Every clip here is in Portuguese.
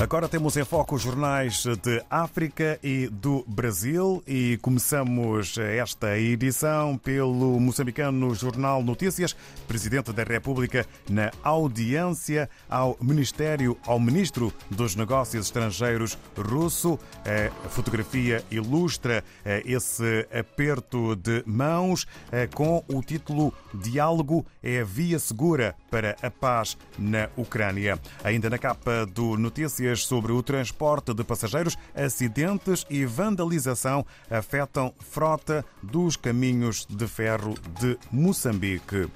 Agora temos em foco os jornais de África e do Brasil e começamos esta edição pelo moçambicano Jornal Notícias, Presidente da República na audiência ao Ministério, ao Ministro dos Negócios Estrangeiros russo. A fotografia ilustra eh, esse aperto de mãos eh, com o título Diálogo é a via segura para a paz na Ucrânia. Ainda na capa do Notícias sobre o transporte de passageiros, acidentes e vandalização afetam frota dos caminhos de ferro de Moçambique.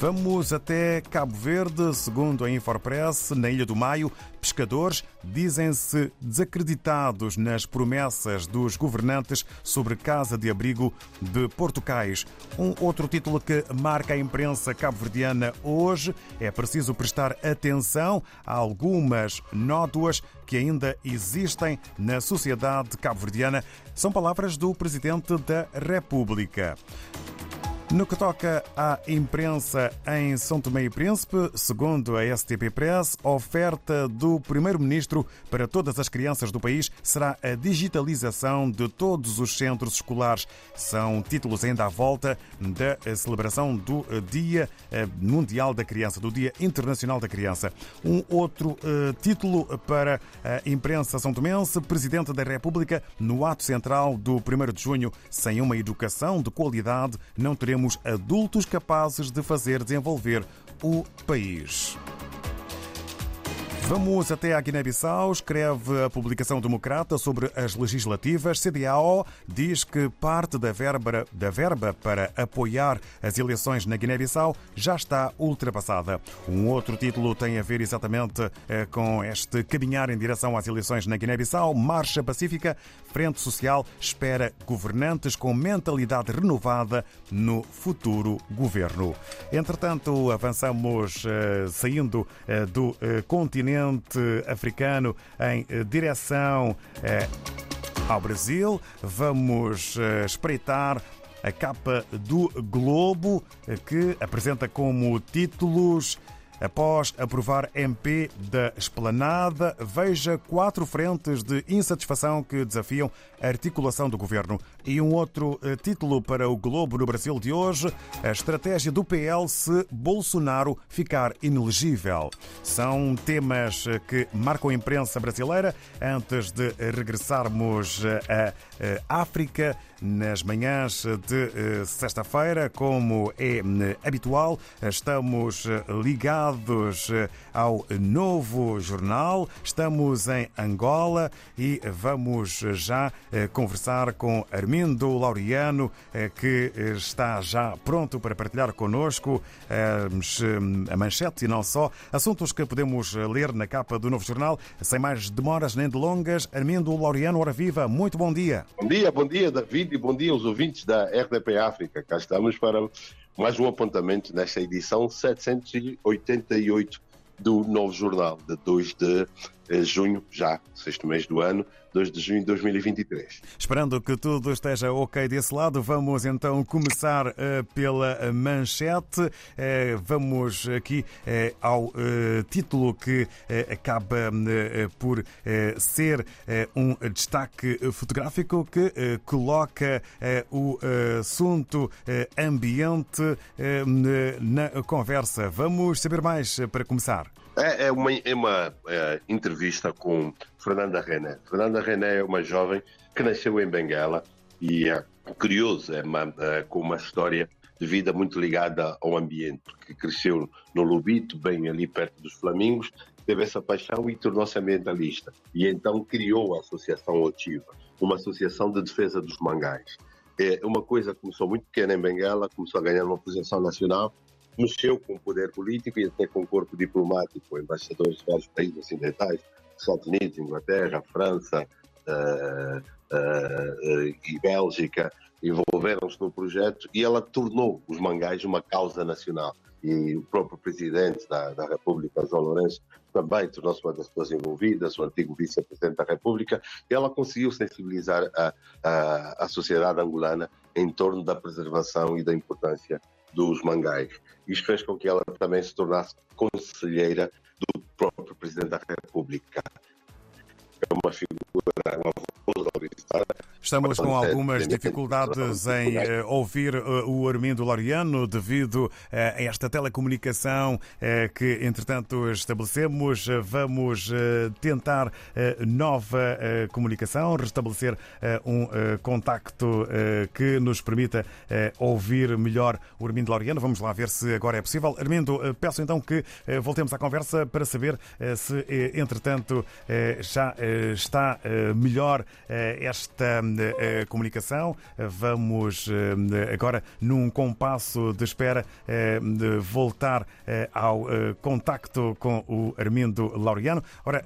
Vamos até Cabo Verde, segundo a Infopress, na Ilha do Maio, pescadores dizem-se desacreditados nas promessas dos governantes sobre casa de abrigo de Portucais. Um outro título que marca a imprensa cabo-verdiana hoje é preciso prestar atenção a algumas nódoas que ainda existem na sociedade cabo-verdiana. São palavras do Presidente da República. No que toca à imprensa em São Tomé e Príncipe, segundo a STP Press, a oferta do Primeiro-Ministro para todas as crianças do país será a digitalização de todos os centros escolares. São títulos ainda à volta da celebração do Dia Mundial da Criança, do Dia Internacional da Criança. Um outro uh, título para a imprensa são tomense, Presidente da República, no ato central do 1 de junho, sem uma educação de qualidade, não teremos teremos adultos capazes de fazer desenvolver o país. Vamos até à Guiné-Bissau. Escreve a publicação democrata sobre as legislativas. CDAO diz que parte da verba, da verba para apoiar as eleições na Guiné-Bissau já está ultrapassada. Um outro título tem a ver exatamente eh, com este caminhar em direção às eleições na Guiné-Bissau. Marcha Pacífica, Frente Social espera governantes com mentalidade renovada no futuro governo. Entretanto, avançamos eh, saindo eh, do continente africano em direção ao Brasil. Vamos espreitar a capa do Globo, que apresenta como títulos Após aprovar MP da Esplanada, veja quatro frentes de insatisfação que desafiam a articulação do governo. E um outro título para o Globo no Brasil de hoje: a estratégia do PL se Bolsonaro ficar inelegível. São temas que marcam a imprensa brasileira. Antes de regressarmos à África, nas manhãs de sexta-feira, como é habitual, estamos ligados ao novo jornal. Estamos em Angola e vamos já conversar com Armindo Laureano, que está já pronto para partilhar connosco a manchete e não só. Assuntos que podemos ler na capa do novo jornal. Sem mais demoras nem delongas, Armindo Laureano, hora viva, muito bom dia. Bom dia, bom dia, David, bom dia aos ouvintes da RDP África. Cá estamos para mais um apontamento nesta edição 788 do novo jornal, de 2 de junho, já, sexto mês do ano, 2 de junho de 2023. Esperando que tudo esteja ok desse lado, vamos então começar uh, pela manchete. Uh, vamos aqui ao título que acaba por ser um destaque fotográfico que coloca o assunto ambiente na conversa. Vamos saber mais para começar. É, é uma, é uma é, entrevista com Fernanda René. Fernanda René é uma jovem que nasceu em Benguela e é curioso, é, uma, é com uma história de vida muito ligada ao ambiente, porque cresceu no Lubito, bem ali perto dos Flamingos, teve essa paixão e tornou-se ambientalista. E então criou a Associação Otiva, uma associação de defesa dos mangais. É uma coisa que começou muito pequena em Benguela, começou a ganhar uma posição nacional mexeu com o poder político e até com o corpo diplomático, embaixadores de vários países ocidentais, Estados Unidos, Inglaterra, França uh, uh, e Bélgica, envolveram-se no projeto e ela tornou os mangais uma causa nacional. E o próprio presidente da, da República, João Lourenço, também tornou-se uma das pessoas envolvidas, o antigo vice-presidente da República, e ela conseguiu sensibilizar a, a, a sociedade angolana em torno da preservação e da importância dos mangais. Isto fez com que ela também se tornasse conselheira do próprio Presidente da República. uma figura, uma. Estamos com algumas dificuldades em uh, ouvir uh, o Armindo Laureano devido uh, a esta telecomunicação que, entretanto, estabelecemos. Vamos tentar nova comunicação, restabelecer um contacto que nos permita ouvir melhor o Armindo Laureano. Vamos lá ver se agora é possível. Armindo, peço então que voltemos à conversa para saber se, entretanto, já está melhor esta comunicação. Vamos agora, num compasso de espera, de voltar ao contacto com o Armindo Laureano. Ora,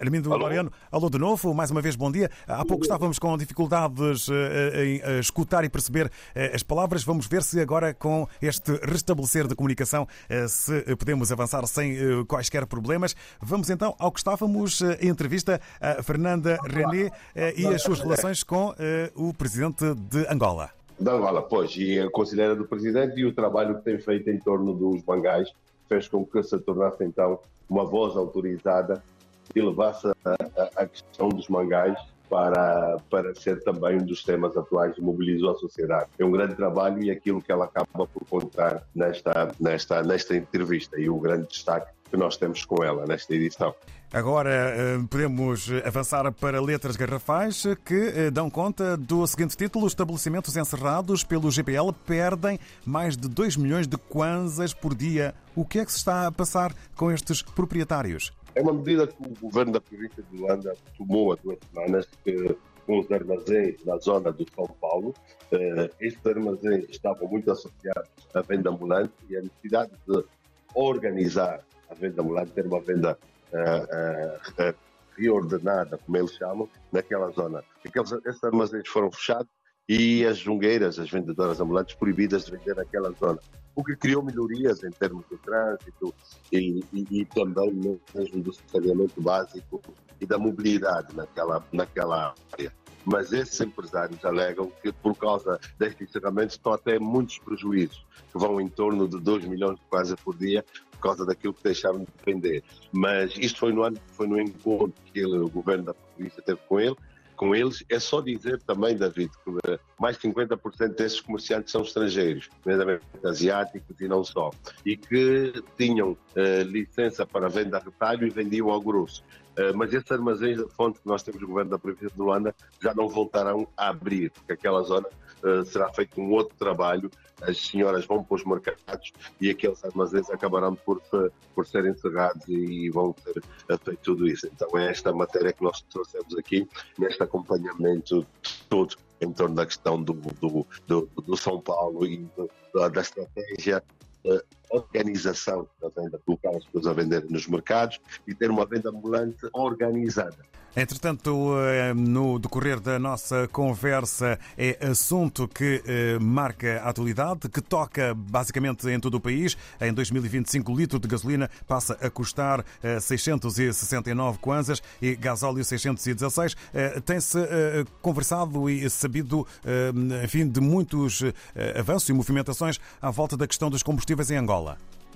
Armindo alô. Laureano, alô de novo, mais uma vez bom dia. Há pouco estávamos com dificuldades em escutar e perceber as palavras. Vamos ver se agora, com este restabelecer de comunicação, se podemos avançar sem quaisquer problemas. Vamos então ao que estávamos em entrevista a Fernanda René e as suas relações com o presidente de Angola. De Angola, pois, e a considera do presidente e o trabalho que tem feito em torno dos mangais fez com que se tornasse então uma voz autorizada e levasse a, a, a questão dos mangais para, para ser também um dos temas atuais e mobilizou a sociedade. É um grande trabalho e aquilo que ela acaba por contar nesta, nesta, nesta entrevista e o grande destaque que nós temos com ela nesta edição. Agora eh, podemos avançar para letras garrafais que eh, dão conta do seguinte título: Estabelecimentos encerrados pelo GPL perdem mais de 2 milhões de kwanzas por dia. O que é que se está a passar com estes proprietários? É uma medida que o governo da província de Luanda tomou há duas semanas que, com os armazéns na zona do São Paulo. Eh, estes armazéns estavam muito associados à venda ambulante e a necessidade de organizar a venda ambulante, ter uma venda uh, uh, reordenada, como eles chamam, naquela zona. Aqueles, esses armazéns foram fechados e as jungueiras, as vendedoras ambulantes, proibidas de vender naquela zona. O que criou melhorias em termos de trânsito e, e, e também mesmo do saneamento básico e da mobilidade naquela, naquela área. Mas esses empresários alegam que, por causa deste encerramento, estão até muitos prejuízos, que vão em torno de 2 milhões de quase por dia, por causa daquilo que deixaram de vender. Mas isto foi no ano, foi no encontro que ele, o governo da província teve com ele, com eles. É só dizer também, David, que eh, mais de 50% desses comerciantes são estrangeiros, nomeadamente asiáticos e não só, e que tinham uh, licença para venda a retalho e vendiam ao grosso. Uh, mas esses armazéns da fonte que nós temos no governo da província de Luanda já não voltarão a abrir, porque aquela zona uh, será feito um outro trabalho as senhoras vão para os mercados e aqueles armazéns acabarão por, por ser encerrados e vão ter feito tudo isso. Então é esta matéria que nós trouxemos aqui, neste acompanhamento todo em torno da questão do, do, do, do São Paulo e da estratégia da organização da venda, colocar as pessoas a vender nos mercados e ter uma venda ambulante organizada. Entretanto, eh, no decorrer da nossa conversa, é assunto que eh, marca a atualidade, que toca basicamente em todo o país. Em 2025, o litro de gasolina passa a custar 669 eh, kwanzas e gasóleo 616. Tem-se conversado e sabido, enfim, de muitos avanços e movimentações à volta da questão dos combustíveis em Angola.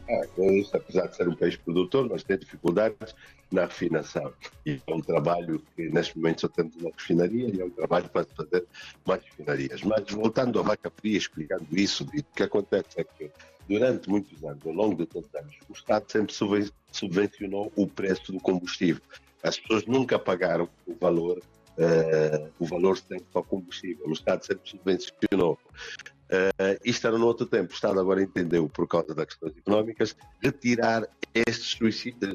Ah, com isso, apesar de ser um país produtor, nós temos dificuldades na refinação. E é um trabalho que, neste momento, só temos uma refinaria e é um trabalho para fazer mais refinarias. Mas, voltando à vaca fria, explicando isso, o que acontece é que, durante muitos anos, ao longo de tantos anos, o Estado sempre subvencionou o preço do combustível. As pessoas nunca pagaram o valor Uh, o valor sempre para o combustível. O Estado sempre subvencionou. Uh, isto era no outro tempo. O Estado agora entendeu, por causa das questões económicas, retirar estes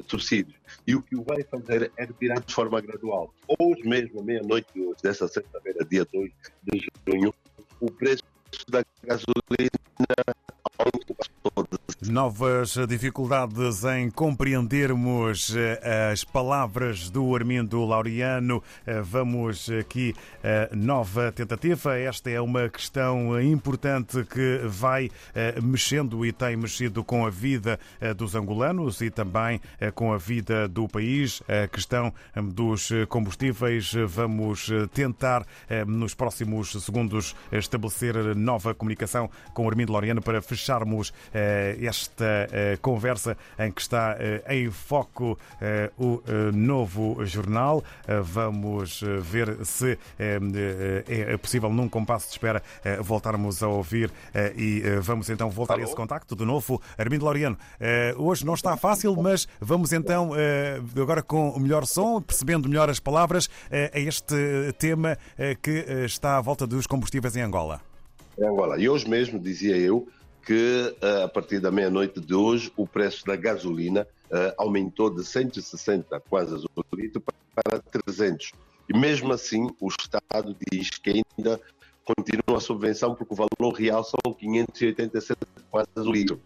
subsídios. E o que o vai fazer é retirar de forma gradual. Hoje mesmo, à meia-noite de hoje, dessa sexta-feira, dia 2 de junho, o preço da gasolina Novas dificuldades em compreendermos eh, as palavras do Armindo Laureano. Eh, vamos aqui a nova tentativa. Esta é uma questão importante que vai eh, mexendo e tem mexido com a vida dos angolanos e também com a vida do país. A questão dos combustíveis. Vamos tentar, nos próximos segundos, estabelecer nova comunicação com o Armindo Laureano para fecharmos esta conversa em que está em foco o novo jornal. Vamos ver se é possível, num compasso de espera, voltarmos a ouvir e vamos então voltar Alô? a esse contacto de novo. Armindo Laureano, hoje não está fácil, mas vamos então, agora com o melhor som, percebendo melhor as palavras, a este tema que está à volta dos combustíveis em Angola. Em Angola. E hoje mesmo dizia eu que a partir da meia-noite de hoje o preço da gasolina aumentou de 160 quase a litro para 300. E mesmo assim o Estado diz que ainda continua a subvenção porque o valor real são 587 quase a litro.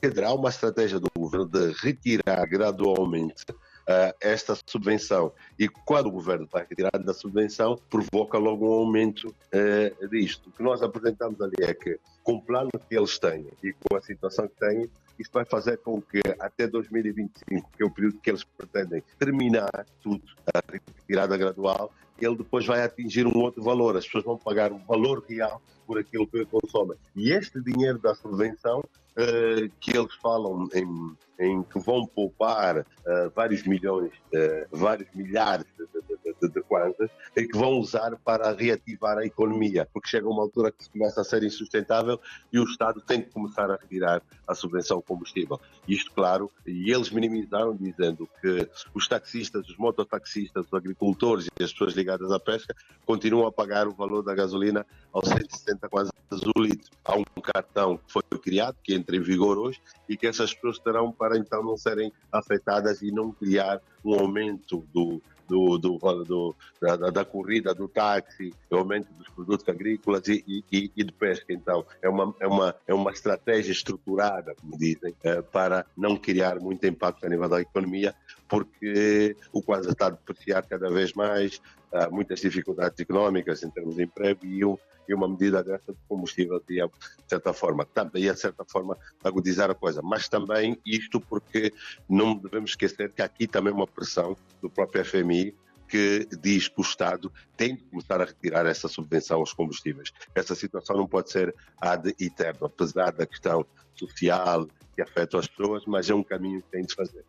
Quer dizer, há uma estratégia do governo de retirar gradualmente uh, esta subvenção. E quando o governo vai retirando da subvenção, provoca logo um aumento uh, disto. O que nós apresentamos ali é que, com o plano que eles têm e com a situação que têm, isto vai fazer com que até 2025, que é o período que eles pretendem terminar tudo, a retirada gradual, ele depois vai atingir um outro valor. As pessoas vão pagar um valor real por aquilo que consomem. E este dinheiro da subvenção uh, que eles falam em, em, que vão poupar uh, vários milhões, uh, vários milhares de, de, de, de kwanzas e que vão usar para reativar a economia, porque chega uma altura que começa a ser insustentável e o Estado tem que começar a retirar a subvenção combustível. Isto, claro, e eles minimizaram dizendo que os taxistas, os mototaxistas, os agricultores e as pessoas ligadas à pesca continuam a pagar o valor da gasolina aos 160 quase o litro. Há um cartão que foi criado, que entra em vigor hoje, e que essas pessoas terão para então não serem afetadas e não criar um aumento do, do, do, do da, da, corrida do táxi, o aumento dos produtos agrícolas e, e, e, de pesca. Então, é uma, é, uma, é uma estratégia estruturada, como dizem, é, para não criar muito impacto a nível da economia, porque o quase está a depreciar cada vez mais, há muitas dificuldades económicas em termos de emprego e um e uma medida dessa de combustível de certa forma, também de certa forma agudizar a coisa, mas também isto porque não devemos esquecer que aqui também uma pressão do próprio FMI que diz que o Estado tem de começar a retirar essa subvenção aos combustíveis. Essa situação não pode ser ad eterno, apesar da questão social que afeta as pessoas, mas é um caminho que tem de fazer.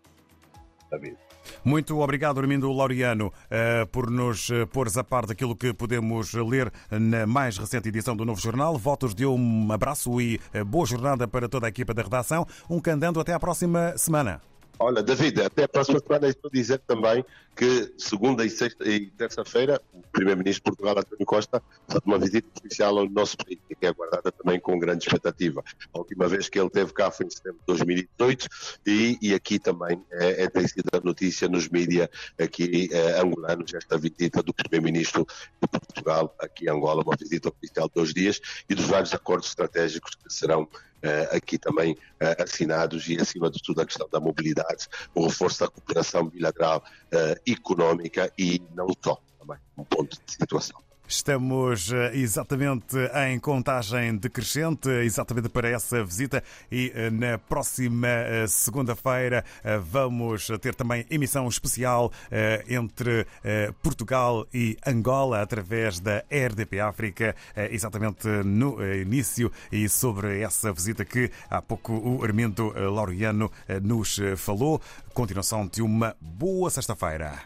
David. Muito obrigado, Armindo Laureano, eh, por nos eh, pôres a par daquilo que podemos ler na mais recente edição do Novo Jornal. Votos de um abraço e eh, boa jornada para toda a equipa da redação. Um candando até à próxima semana. Olha, David, até a próxima semana estou a dizer também que segunda e e terça-feira o Primeiro-Ministro de Portugal, António Costa, faz uma visita oficial ao nosso país, que é aguardada também com grande expectativa. A última vez que ele teve cá foi em setembro de 2018 e, e aqui também é, é, tem sido a notícia nos mídias aqui é, angolanos, esta visita do Primeiro-Ministro de Portugal aqui em Angola, uma visita oficial de dois dias e dos vários acordos estratégicos que serão aqui também uh, assinados e, acima de tudo, a questão da mobilidade, o reforço da cooperação bilateral uh, económica e não só, também, um ponto de situação. Estamos eh, exatamente em contagem decrescente, exatamente para essa visita, e eh, na próxima eh, segunda-feira vamos ter também emissão especial entre Portugal e Angola através da RDP África, exatamente no início, e sobre essa visita que há pouco o Armindo Laureano nos falou. Continuação de uma boa sexta-feira.